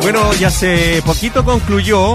Bueno, ya hace poquito concluyó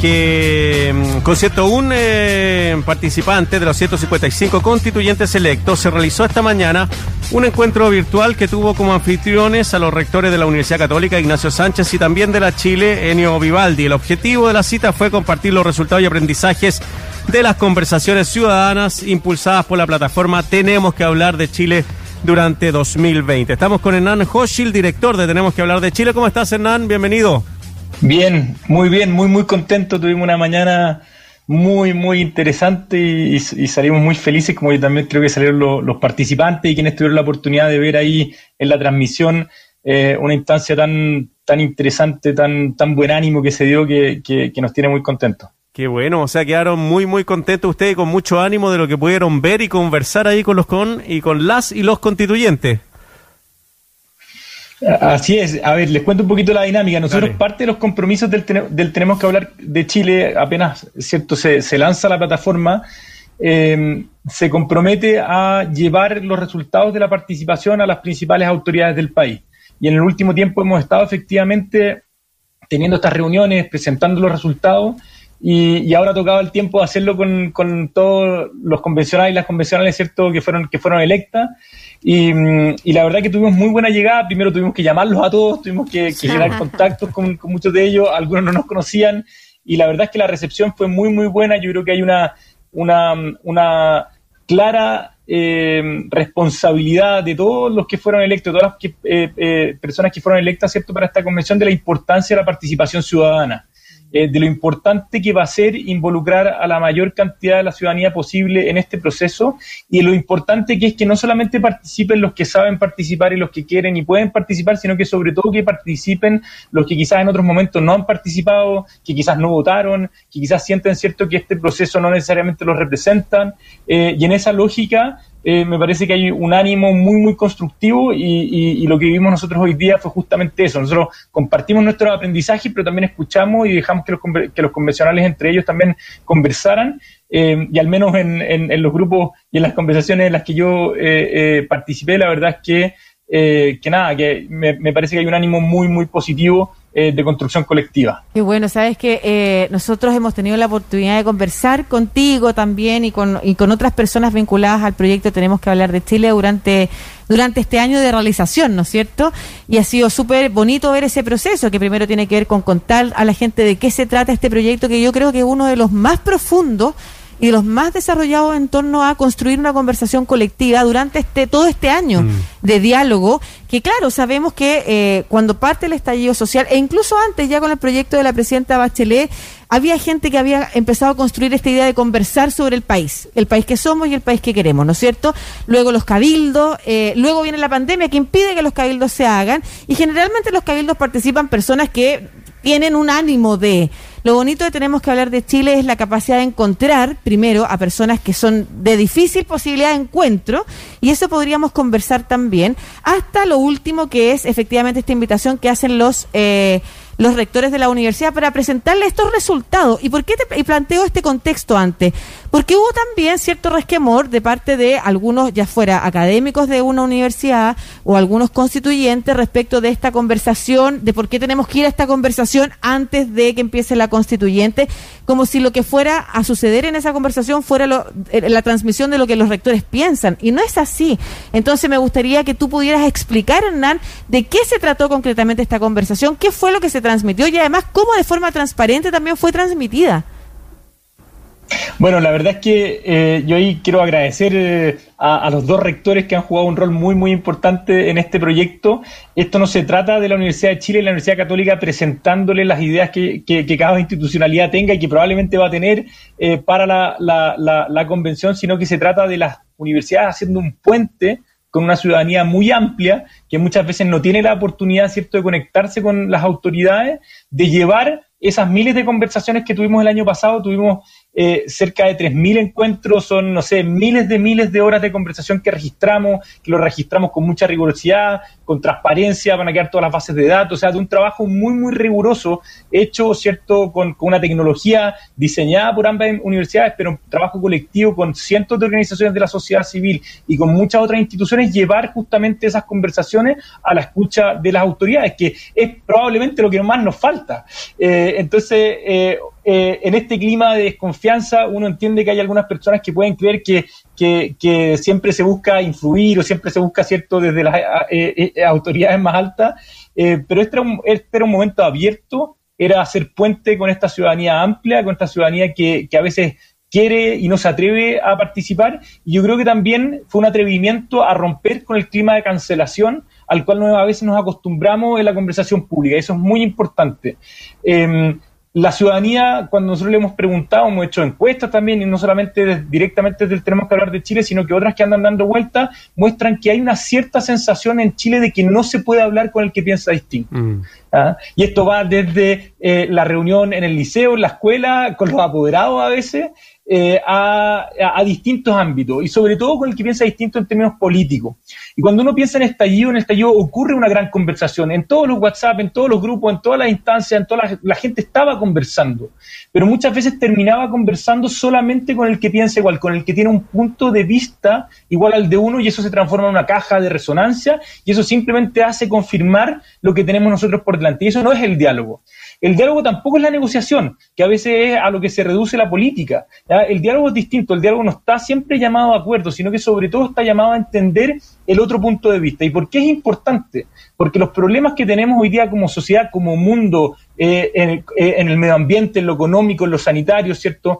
que mm, con 101 eh, participantes de los 155 constituyentes electos se realizó esta mañana un encuentro virtual que tuvo como anfitriones a los rectores de la Universidad Católica Ignacio Sánchez y también de la Chile Enio Vivaldi. El objetivo de la cita fue compartir los resultados y aprendizajes de las conversaciones ciudadanas impulsadas por la plataforma Tenemos que hablar de Chile durante 2020. Estamos con Hernán Hochil, director de Tenemos que hablar de Chile. ¿Cómo estás, Hernán? Bienvenido. Bien, muy bien, muy, muy contento. Tuvimos una mañana muy, muy interesante y, salimos muy felices, como yo también creo que salieron los, participantes y quienes tuvieron la oportunidad de ver ahí en la transmisión eh, una instancia tan, tan interesante, tan, tan buen ánimo que se dio que, nos tiene muy contentos. Qué bueno, o sea, quedaron muy, muy contentos ustedes con mucho ánimo de lo que pudieron ver y conversar ahí con los con y con las y los constituyentes. Así es, a ver, les cuento un poquito la dinámica. Nosotros parte de los compromisos del, Tenemos que hablar de Chile, apenas cierto se, lanza la plataforma, em, se compromete a llevar los resultados de la participación a las principales autoridades del país. Y en el último tiempo hemos estado efectivamente teniendo estas reuniones, presentando los resultados y, y, ahora ha tocado el tiempo de hacerlo con, con, todos los convencionales y las convencionales, ¿cierto?, que fueron, que fueron electas. Y, y, la verdad que tuvimos muy buena llegada. Primero tuvimos que llamarlos a todos, tuvimos que, que generar contactos con, con, muchos de ellos. Algunos no nos conocían. Y la verdad es que la recepción fue muy, muy buena. Yo creo que hay una, una, una clara eh, responsabilidad de todos los que fueron electos, todas las que, eh, eh, personas que fueron electas, ¿cierto?, para esta convención de la importancia de la participación ciudadana. Eh, de lo importante que va a ser involucrar a la mayor cantidad de la ciudadanía posible en este proceso y lo importante que es que no solamente participen los que saben participar y los que quieren y pueden participar, sino que sobre todo que participen los que quizás en otros momentos no han participado, que quizás no votaron, que quizás sienten cierto que este proceso no necesariamente los representan eh, y en esa lógica eh, me parece que hay un ánimo muy, muy constructivo y, lo que vivimos nosotros hoy día fue justamente eso. Nosotros compartimos nuestro aprendizaje, pero también escuchamos y dejamos que los, que los convencionales entre ellos también conversaran. Eh, y al menos en, en, los grupos y en las conversaciones en las que yo eh, participé, la verdad es que eh, que nada, que me, parece que hay un ánimo muy, muy positivo eh, de construcción colectiva. Qué bueno, sabes que eh, nosotros hemos tenido la oportunidad de conversar contigo también y con, y con otras personas vinculadas al proyecto Tenemos que hablar de Chile durante, durante este año de realización, ¿no es cierto? Y ha sido súper bonito ver ese proceso, que primero tiene que ver con contar a la gente de qué se trata este proyecto, que yo creo que es uno de los más profundos y de los más desarrollados en torno a construir una conversación colectiva durante este todo este año mm. de diálogo que claro sabemos que eh, cuando parte el estallido social e incluso antes ya con el proyecto de la presidenta Bachelet había gente que había empezado a construir esta idea de conversar sobre el país, el país que somos y el país que queremos, ¿no es cierto? Luego los cabildos, eh, luego viene la pandemia que impide que los cabildos se hagan y generalmente los cabildos participan personas que tienen un ánimo de lo bonito de tenemos que hablar de Chile es la capacidad de encontrar, primero, a personas que son de difícil posibilidad de encuentro, y eso podríamos conversar también, hasta lo último que es efectivamente esta invitación que hacen los... Eh, los rectores de la universidad para presentarle estos resultados. ¿Y por qué te planteo este contexto antes? Porque hubo también cierto resquemor de parte de algunos, ya fuera académicos de una universidad o algunos constituyentes respecto de esta conversación, de por qué tenemos que ir a esta conversación antes de que empiece la constituyente, como si lo que fuera a suceder en esa conversación fuera eh, la transmisión de lo que los rectores piensan. Y no es así. Entonces me gustaría que tú pudieras explicar, Hernán, de qué se trató concretamente esta conversación, qué fue lo que se transmitió y además cómo de forma transparente también fue transmitida. Bueno, la verdad es que eh, yo ahí quiero agradecer eh, a, los dos rectores que han jugado un rol muy, muy importante en este proyecto. Esto no se trata de la Universidad de Chile y la Universidad Católica presentándole las ideas que, cada institucionalidad tenga y que probablemente va a tener eh, para la, la, convención, sino que se trata de las universidades haciendo un puente con una ciudadanía muy amplia que muchas veces no tiene la oportunidad, ¿cierto?, de conectarse con las autoridades, de llevar esas miles de conversaciones que tuvimos el año pasado, tuvimos eh, cerca de 3.000 encuentros, son, no sé, miles de miles de horas de conversación que registramos, que lo registramos con mucha rigurosidad, con transparencia, van a quedar todas las bases de datos, o sea, de un trabajo muy, muy riguroso, hecho, ¿cierto?, con, una tecnología diseñada por ambas universidades, pero un trabajo colectivo con cientos de organizaciones de la sociedad civil y con muchas otras instituciones, llevar justamente esas conversaciones a la escucha de las autoridades, que es probablemente lo que más nos falta. Eh, entonces, eh, eh, en este clima de desconfianza uno entiende que hay algunas personas que pueden creer que, siempre se busca influir o siempre se busca, ¿cierto?, desde las eh, eh, autoridades más altas, pero este era, un, este era un momento abierto, era hacer puente con esta ciudadanía amplia, con esta ciudadanía que, que a veces quiere y no se atreve a participar. Y yo creo que también fue un atrevimiento a romper con el clima de cancelación al cual a veces nos acostumbramos en la conversación pública. Eso es muy importante. Em, la ciudadanía, cuando nosotros le hemos preguntado, hemos hecho encuestas también, y no solamente directamente desde el Tenemos que hablar de Chile, sino que otras que andan dando vueltas, muestran que hay una cierta sensación en Chile de que no se puede hablar con el que piensa distinto. Mm. ¿Ah? Y esto va desde eh, la reunión en el liceo, en la escuela, con los apoderados a veces, eh, a, distintos ámbitos y sobre todo con el que piensa distinto en términos políticos. Y cuando uno piensa en estallido, en estallido ocurre una gran conversación. En todos los WhatsApp, en todos los grupos, en todas las instancias, en toda la, gente estaba conversando. Pero muchas veces terminaba conversando solamente con el que piensa igual, con el que tiene un punto de vista igual al de uno y eso se transforma en una caja de resonancia y eso simplemente hace confirmar lo que tenemos nosotros por delante. Y eso no es el diálogo. El diálogo tampoco es la negociación, que a veces es a lo que se reduce la política. El diálogo es distinto, el diálogo no está siempre llamado a acuerdo, sino que sobre todo está llamado a entender el otro punto de vista. ¿Y por qué es importante? Porque los problemas que tenemos hoy día como sociedad, como mundo, eh, eh, en, el medio ambiente, en lo económico, en lo sanitario, ¿cierto?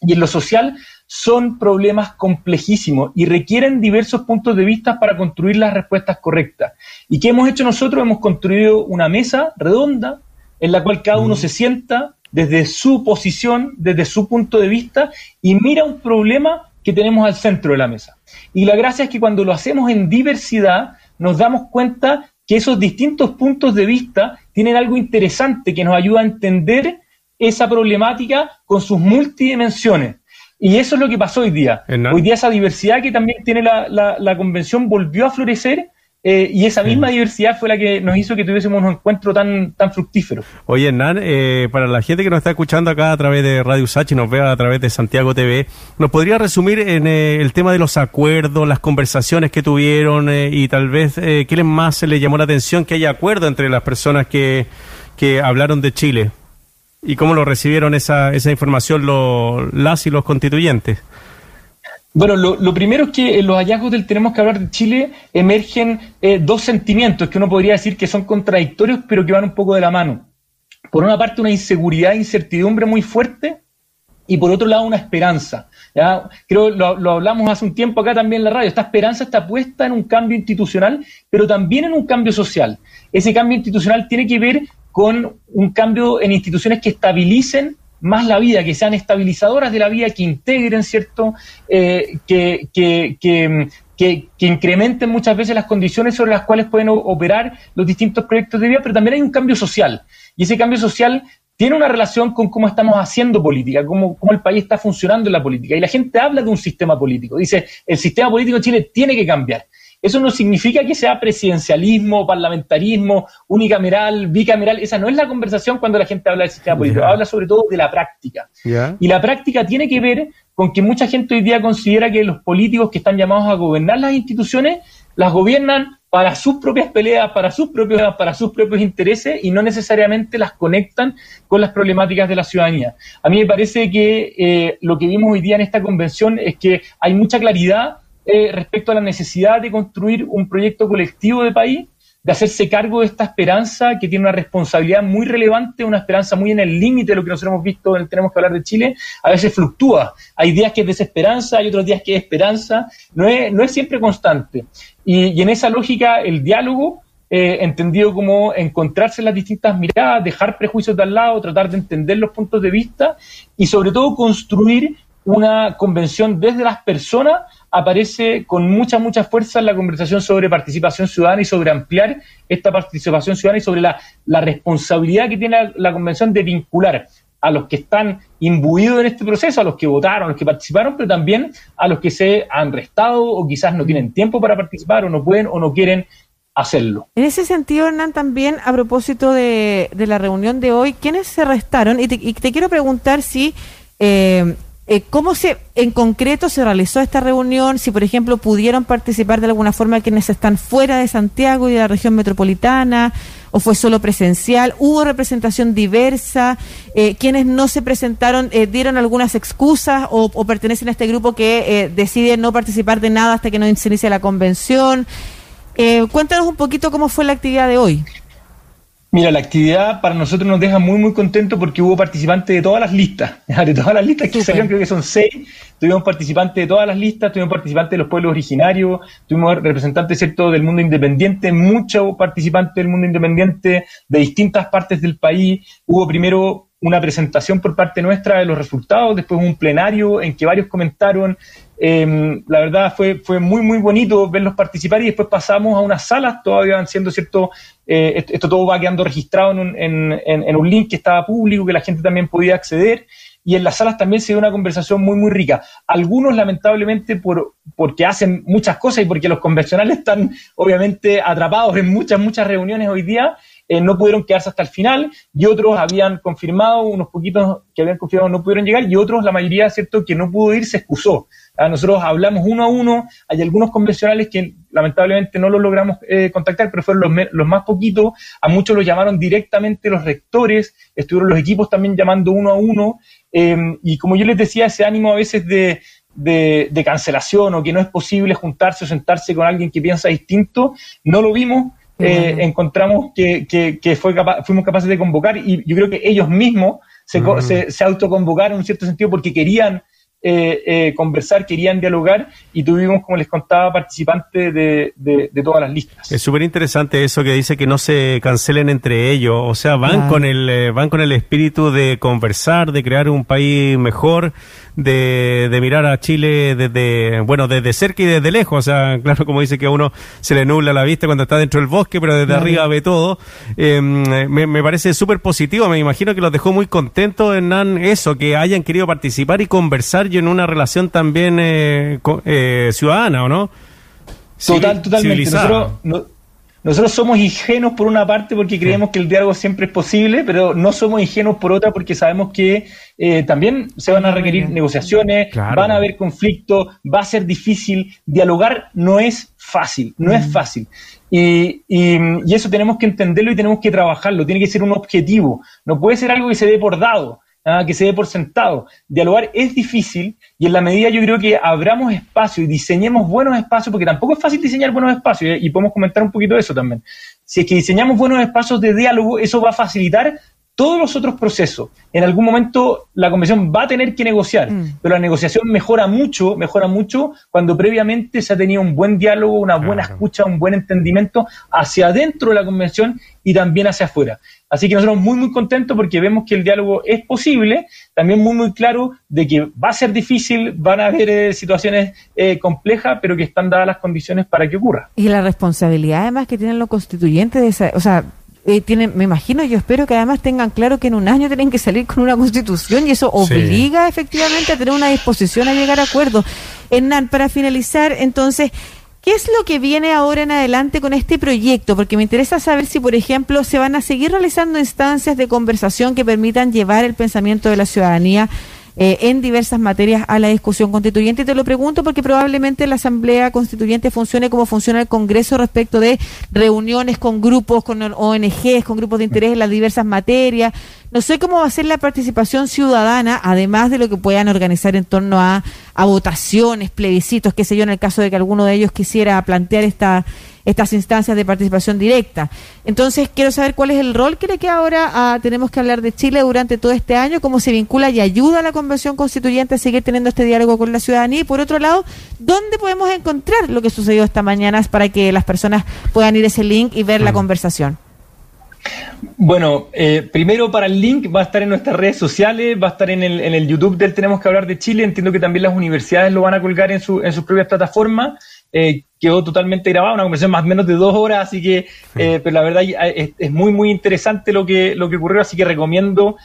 Y en lo social, son problemas complejísimos y requieren diversos puntos de vista para construir las respuestas correctas. ¿Y qué hemos hecho nosotros? Hemos construido una mesa redonda en la cual cada uno mm. se sienta desde su posición, desde su punto de vista y mira un problema que tenemos al centro de la mesa. Y la gracia es que cuando lo hacemos en diversidad, nos damos cuenta que esos distintos puntos de vista tienen algo interesante que nos ayuda a entender esa problemática con sus multidimensiones. Y eso es lo que pasó hoy día. Hoy día esa diversidad que también tiene la, la convención volvió a florecer eh, y esa misma diversidad fue la que nos hizo que tuviésemos un encuentro tan, tan fructífero. Oye, Hernán, eh, para la gente que nos está escuchando acá a través de Radio Sachi, nos vea a través de Santiago TV, ¿nos podría resumir en eh, el tema de los acuerdos, las conversaciones que tuvieron y tal vez qué más se le llamó la atención que haya acuerdo entre las personas que, que hablaron de Chile? ¿Y cómo lo recibieron esa, esa información los, las y los constituyentes? Bueno, lo, primero es que en los hallazgos del Tenemos que hablar de Chile emergen eh, dos sentimientos que uno podría decir que son contradictorios, pero que van un poco de la mano. Por una parte, una inseguridad e incertidumbre muy fuerte, y por otro lado, una esperanza. ¿ya? Creo lo, lo hablamos hace un tiempo acá también en la radio. Esta esperanza está puesta en un cambio institucional, pero también en un cambio social. Ese cambio institucional tiene que ver con un cambio en instituciones que estabilicen más la vida, que sean estabilizadoras de la vida, que integren, ¿cierto? Eh, que, que, que, que, incrementen muchas veces las condiciones sobre las cuales pueden operar los distintos proyectos de vida, pero también hay un cambio social. Y ese cambio social tiene una relación con cómo estamos haciendo política, cómo, cómo el país está funcionando en la política. Y la gente habla de un sistema político. Dice, el sistema político en Chile tiene que cambiar. Eso no significa que sea presidencialismo, parlamentarismo, unicameral, bicameral. Esa no es la conversación cuando la gente habla del sistema político. Habla sobre todo de la práctica. Y la práctica tiene que ver con que mucha gente hoy día considera que los políticos que están llamados a gobernar las instituciones las gobiernan para sus propias peleas, para sus propios, para sus propios intereses y no necesariamente las conectan con las problemáticas de la ciudadanía. A mí me parece que eh, lo que vimos hoy día en esta convención es que hay mucha claridad eh, respecto a la necesidad de construir un proyecto colectivo de país, de hacerse cargo de esta esperanza que tiene una responsabilidad muy relevante, una esperanza muy en el límite de lo que nosotros hemos visto en Tenemos que hablar de Chile, a veces fluctúa. Hay días que es desesperanza, hay otros días que es esperanza, no es, no es siempre constante. Y, en esa lógica, el diálogo, eh, entendido como encontrarse en las distintas miradas, dejar prejuicios de al lado, tratar de entender los puntos de vista y sobre todo construir una convención desde las personas aparece con mucha, mucha fuerza en la conversación sobre participación ciudadana y sobre ampliar esta participación ciudadana y sobre la, responsabilidad que tiene la, convención de vincular a los que están imbuidos en este proceso, a los que votaron, a los que participaron, pero también a los que se han restado o quizás no tienen tiempo para participar o no pueden o no quieren hacerlo. En ese sentido, Hernán, también a propósito de, la reunión de hoy, ¿quiénes se restaron? Y te, quiero preguntar si... Eh, eh, ¿Cómo se, en concreto se realizó esta reunión? Si, por ejemplo, pudieron participar de alguna forma quienes están fuera de Santiago y de la región metropolitana, o fue solo presencial, hubo representación diversa, eh, quienes no se presentaron eh, dieron algunas excusas o, pertenecen a este grupo que decide no participar de nada hasta que no se inicie la convención. cuéntanos un poquito cómo fue la actividad de hoy. Mira, la actividad para nosotros nos deja muy, muy contentos porque hubo participantes de todas las listas. De todas las listas que salieron, creo que son seis. Tuvimos participantes de todas las listas, tuvimos participantes de los pueblos originarios, tuvimos representantes, ¿cierto?, del mundo independiente, muchos participantes del mundo independiente de distintas partes del país. Hubo primero una presentación por parte nuestra de los resultados, después un plenario en que varios comentaron. Em, la verdad fue, fue muy, muy bonito verlos participar y después pasamos a unas salas, todavía van siendo cierto, eh, esto, todo va quedando registrado en un, en, en un link que estaba público, que la gente también podía acceder y en las salas también se dio una conversación muy, muy rica. Algunos, lamentablemente, por, porque hacen muchas cosas y porque los convencionales están, obviamente, atrapados en muchas, muchas reuniones hoy día, eh, no pudieron quedarse hasta el final y otros habían confirmado, unos poquitos que habían confirmado no pudieron llegar y otros, la mayoría, ¿cierto?, que no pudo ir, se excusó. Ah, nosotros hablamos uno a uno, hay algunos convencionales que lamentablemente no los logramos eh, contactar, pero fueron los, los, más poquitos, a muchos los llamaron directamente los rectores, estuvieron los equipos también llamando uno a uno, em, y como yo les decía, ese ánimo a veces de, de, cancelación o que no es posible juntarse o sentarse con alguien que piensa distinto, no lo vimos, eh, encontramos que, que, fue fuimos capaces de convocar y yo creo que ellos mismos se, se, se autoconvocaron en un cierto sentido porque querían eh, eh, conversar, querían dialogar y tuvimos, como les contaba, participantes de, de, todas las listas. Es súper interesante eso que dice que no se cancelen entre ellos, o sea, van con el eh, van con el espíritu de conversar, de crear un país mejor, de, de mirar a Chile desde bueno desde cerca y desde lejos, o sea, claro, como dice que a uno se le nubla la vista cuando está dentro del bosque, pero desde arriba ve todo. Em, me, me parece súper positivo, me imagino que los dejó muy contentos, Hernán, eso, que hayan querido participar y conversar y en una relación también eh, eh, ciudadana, ¿o no? Total, totalmente. Nosotros, somos ingenuos por una parte porque creemos que el diálogo siempre es posible, pero no somos ingenuos por otra porque sabemos que eh, también se van a requerir negociaciones, van a haber conflictos, va a ser difícil. Dialogar no es fácil, no es fácil. Y, y, eso tenemos que entenderlo y tenemos que trabajarlo, tiene que ser un objetivo, no puede ser algo que se dé por dado que se dé por sentado. Dialogar es difícil y en la medida yo creo que abramos espacio y diseñemos buenos espacios, porque tampoco es fácil diseñar buenos espacios ¿eh? y podemos comentar un poquito eso también. Si es que diseñamos buenos espacios de diálogo, eso va a facilitar todos los otros procesos. En algún momento la convención va a tener que negociar, mm. pero la negociación mejora mucho, mejora mucho cuando previamente se ha tenido un buen diálogo, una buena escucha, un buen entendimiento hacia adentro de la convención y también hacia afuera. Así que nosotros muy, muy contentos porque vemos que el diálogo es posible, también muy, muy claro de que va a ser difícil, van a haber eh, situaciones eh, complejas, pero que están dadas las condiciones para que ocurra. Y la responsabilidad además que tienen los constituyentes de esa, o sea, eh, tienen, me imagino, yo espero que además tengan claro que en un año tienen que salir con una constitución y eso obliga efectivamente a tener una disposición a llegar a acuerdos. Hernán, para finalizar, entonces, ¿qué es lo que viene ahora en adelante con este proyecto? Porque me interesa saber si, por ejemplo, se van a seguir realizando instancias de conversación que permitan llevar el pensamiento de la ciudadanía eh, en diversas materias a la discusión constituyente. Y te lo pregunto porque probablemente la Asamblea Constituyente funcione como funciona el Congreso respecto de reuniones con grupos, con ONGs, con grupos de interés en las diversas materias. No sé cómo va a ser la participación ciudadana, además de lo que puedan organizar en torno a, a votaciones, plebiscitos, qué sé yo, en el caso de que alguno de ellos quisiera plantear esta estas instancias de participación directa. Entonces, quiero saber cuál es el rol que le queda ahora a Tenemos que hablar de Chile durante todo este año, cómo se vincula y ayuda a la Convención Constituyente a seguir teniendo este diálogo con la ciudadanía y, por otro lado, ¿dónde podemos encontrar lo que sucedió esta mañana para que las personas puedan ir a ese link y ver la mm. conversación? Bueno, eh, primero para el link va a estar en nuestras redes sociales, va a estar en el, en el YouTube del Tenemos que hablar de Chile. Entiendo que también las universidades lo van a colgar en, su, en sus propias plataformas. Eh, quedó totalmente grabada, una conversación más o menos de dos horas, así que, eh, pero la verdad es, muy, muy interesante lo que, lo que ocurrió, así que recomiendo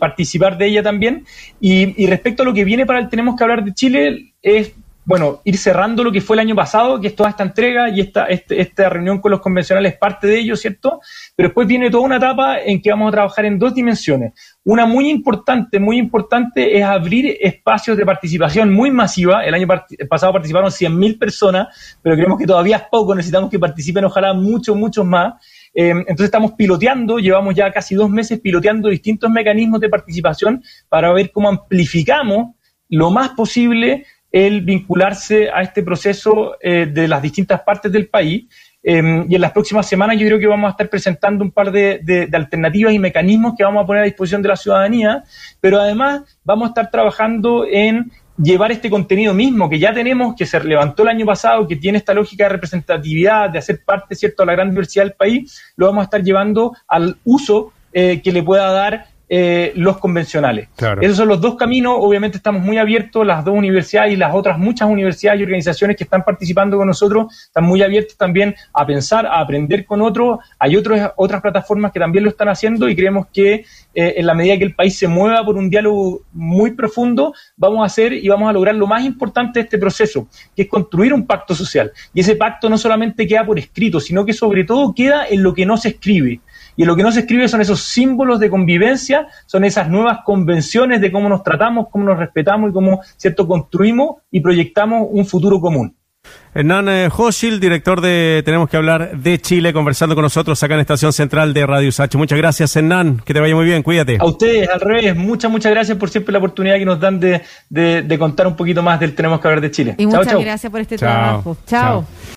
participar de ella también. Y, y respecto a lo que viene para el Tenemos que hablar de Chile, es bueno, ir cerrando lo que fue el año pasado, que es toda esta entrega y esta, este, esta reunión con los convencionales parte de ello, ¿cierto? Pero después viene toda una etapa en que vamos a trabajar en dos dimensiones. Una muy importante, muy importante es abrir espacios de participación muy masiva. El año pasado participaron 100.000 personas, pero creemos que todavía es poco, necesitamos que participen ojalá muchos, muchos más. Eh, entonces estamos piloteando, llevamos ya casi dos meses piloteando distintos mecanismos de participación para ver cómo amplificamos lo más posible el vincularse a este proceso eh, de las distintas partes del país. Em, y en las próximas semanas yo creo que vamos a estar presentando un par de, alternativas y mecanismos que vamos a poner a disposición de la ciudadanía, pero además vamos a estar trabajando en llevar este contenido mismo que ya tenemos, que se levantó el año pasado, que tiene esta lógica de representatividad, de hacer parte, ¿cierto?, de la gran diversidad del país, lo vamos a estar llevando al uso eh, que le pueda dar eh, los convencionales. Esos son los dos caminos, obviamente estamos muy abiertos, las dos universidades y las otras muchas universidades y organizaciones que están participando con nosotros están muy abiertos también a pensar, a aprender con otros. Hay otros, otras plataformas que también lo están haciendo y creemos que eh, en la medida que el país se mueva por un diálogo muy profundo, vamos a hacer y vamos a lograr lo más importante de este proceso, que es construir un pacto social. Y ese pacto no solamente queda por escrito, sino que sobre todo queda en lo que no se escribe. Y lo que no se escribe son esos símbolos de convivencia, son esas nuevas convenciones de cómo nos tratamos, cómo nos respetamos y cómo, ¿cierto?, construimos y proyectamos un futuro común. Hernán eh, Hochil, director de Tenemos que hablar de Chile, conversando con nosotros acá en Estación Central de Radio Sacho. Muchas gracias, Hernán. Que te vaya muy bien, cuídate. A ustedes, al revés, muchas, muchas gracias por siempre la oportunidad que nos dan de, contar un poquito más del Tenemos que hablar de Chile. Y muchas gracias por este trabajo. chao.